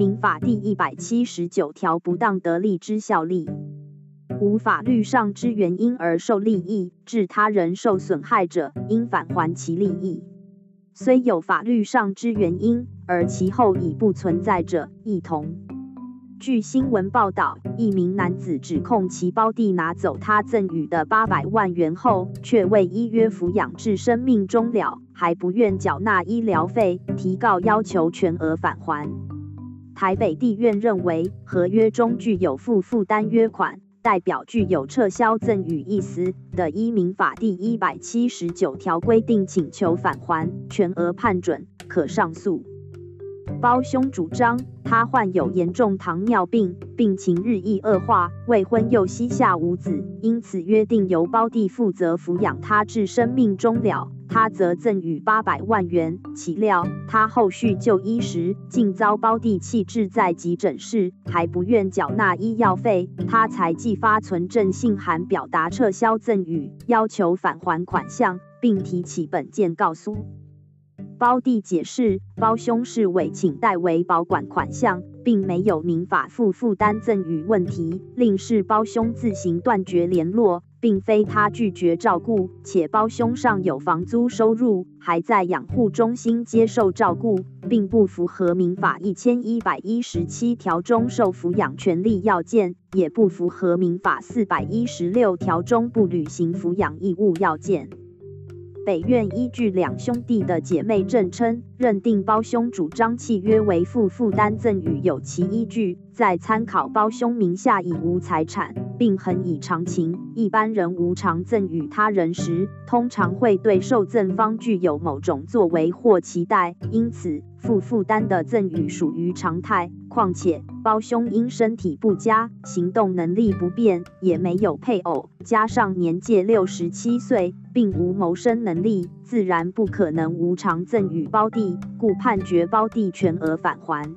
民法第一百七十九条不当得利之效力，无法律上之原因而受利益，致他人受损害者，应返还其利益。虽有法律上之原因，而其后已不存在者，亦同。据新闻报道，一名男子指控其胞弟拿走他赠予的八百万元后，却未依约抚养至生命终了，还不愿缴纳医疗费，提告要求全额返还。台北地院认为，合约中具有负负担约款。代表具有撤销赠与意思的，依民法第一百七十九条规定，请求返还全额判准，可上诉。胞兄主张，他患有严重糖尿病，病情日益恶化，未婚又膝下无子，因此约定由胞弟负责抚养他至生命终了。他则赠予八百万元，岂料他后续就医时，竟遭胞弟弃置在急诊室，还不愿缴纳医药费，他才寄发存证信函表达撤销赠与，要求返还款项，并提起本件告诉。胞弟解释，胞兄是委请代为保管款项，并没有民法负负担赠与问题，另是胞兄自行断绝联络。并非他拒绝照顾，且胞兄上有房租收入，还在养护中心接受照顾，并不符合民法一千一百一十七条中受抚养权利要件，也不符合民法四百一十六条中不履行抚养义务要件。北院依据两兄弟的姐妹证称，认定胞兄主张契约为负负担赠与有其依据，在参考胞兄名下已无财产，并很以常情，一般人无偿赠与他人时，通常会对受赠方具有某种作为或期待，因此负负担的赠与属于常态。况且胞兄因身体不佳，行动能力不便，也没有配偶，加上年届六十七岁。并无谋生能力，自然不可能无偿赠与胞弟，故判决胞弟全额返还。